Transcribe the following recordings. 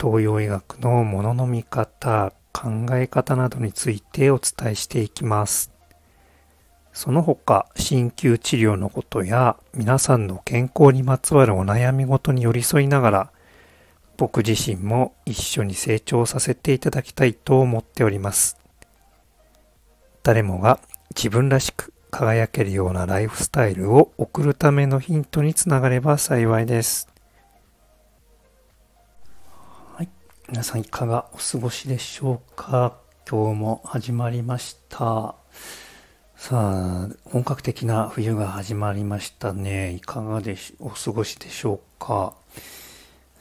東洋医学のものの見方、考え方などについてお伝えしていきます。その他、鍼灸治療のことや皆さんの健康にまつわるお悩みごとに寄り添いながら、僕自身も一緒に成長させていただきたいと思っております。誰もが自分らしく輝けるようなライフスタイルを送るためのヒントにつながれば幸いです。皆さんいかがお過ごしでしょうか？今日も始まりました。さあ、本格的な冬が始まりましたね。いかがで、お過ごしでしょうか？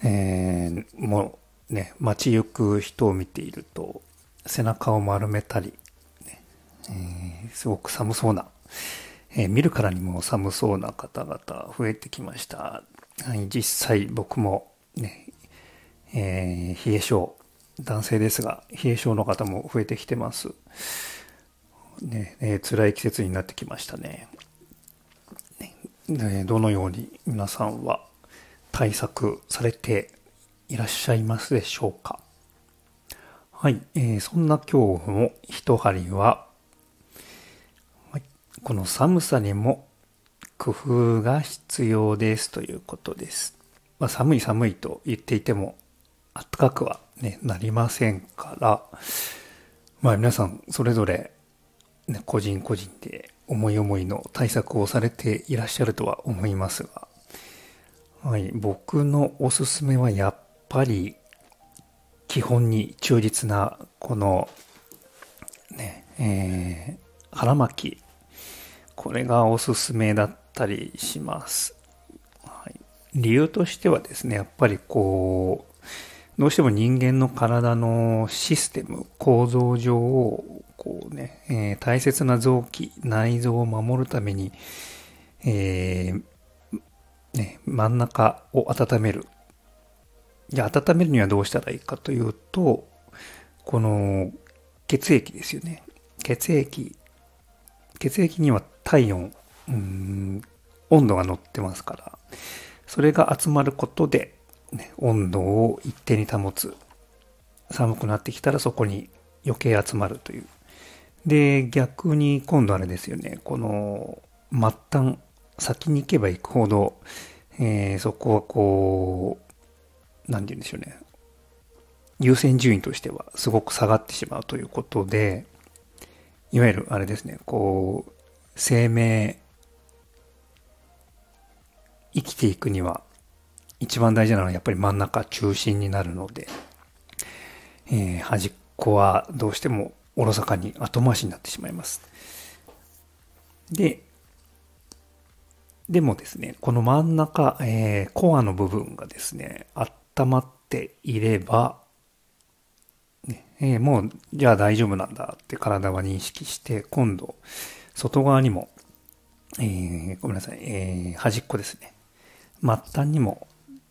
えー、もうね、街行く人を見ていると、背中を丸めたり、ねえー、すごく寒そうな、えー、見るからにも寒そうな方々増えてきました。はい、実際僕もね、えー、冷え性、男性ですが、冷え性の方も増えてきてます。ね、えー、辛い季節になってきましたね。ねどのように皆さんは対策されていらっしゃいますでしょうか？はい、えー、そんな今日の一針は、はい、この寒さにも工夫が必要ですということです。まあ、寒い寒いと言っていても暖かくはね、なりませんから、まあ皆さんそれぞれ、ね、個人個人で思い思いの対策をされていらっしゃるとは思いますが、はい、僕のおすすめはやっぱり基本に忠実なこのね、えー、腹巻き。これがおすすめだったりします。はい、理由としてはですね、やっぱりこう、どうしても人間の体のシステム、構造上を、こうね、えー、大切な臓器、内臓を守るために、えー、ね、真ん中を温める。じゃあ、温めるにはどうしたらいいかというと、この血液ですよね。血液。血液には体温、うん、温度が乗ってますから、それが集まることで、ね、温度を一定に保つ。寒くなってきたらそこに余計集まるという。で、逆に今度あれですよね、この末端、先に行けば行くほど、えー、そこはこう、なんて言うんでしょうね。優先順位としてはすごく下がってしまうということで、いわゆるあれですね、こう、生命、生きていくには一番大事なのはやっぱり真ん中中心になるので、えー、端っこはどうしてもおろそかに後回しになってしまいます。で、でもですね、この真ん中、えー、コアの部分がですね、温まっていれば、ねえー、もう、じゃあ大丈夫なんだって体は認識して、今度、外側にも、えー、ごめんなさい、えー、端っこですね。末端にも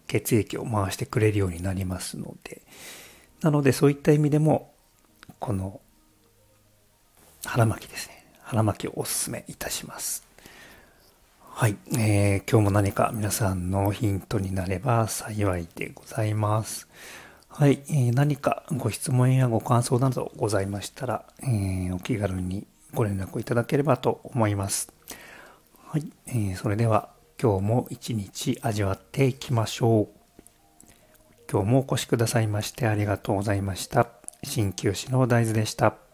血液を回してくれるようになりますので、なのでそういった意味でも、この腹巻きですね。腹巻きをお勧めいたします。はい、えー、今日も何か皆さんのヒントになれば幸いでございます。はい、えー、何かご質問やご感想などございましたら、えー、お気軽にご連絡いただければと思います。はい、えー、それでは今日も一日味わっていきましょう。今日もお越しくださいましてありがとうございました。鍼灸師の大豆でした。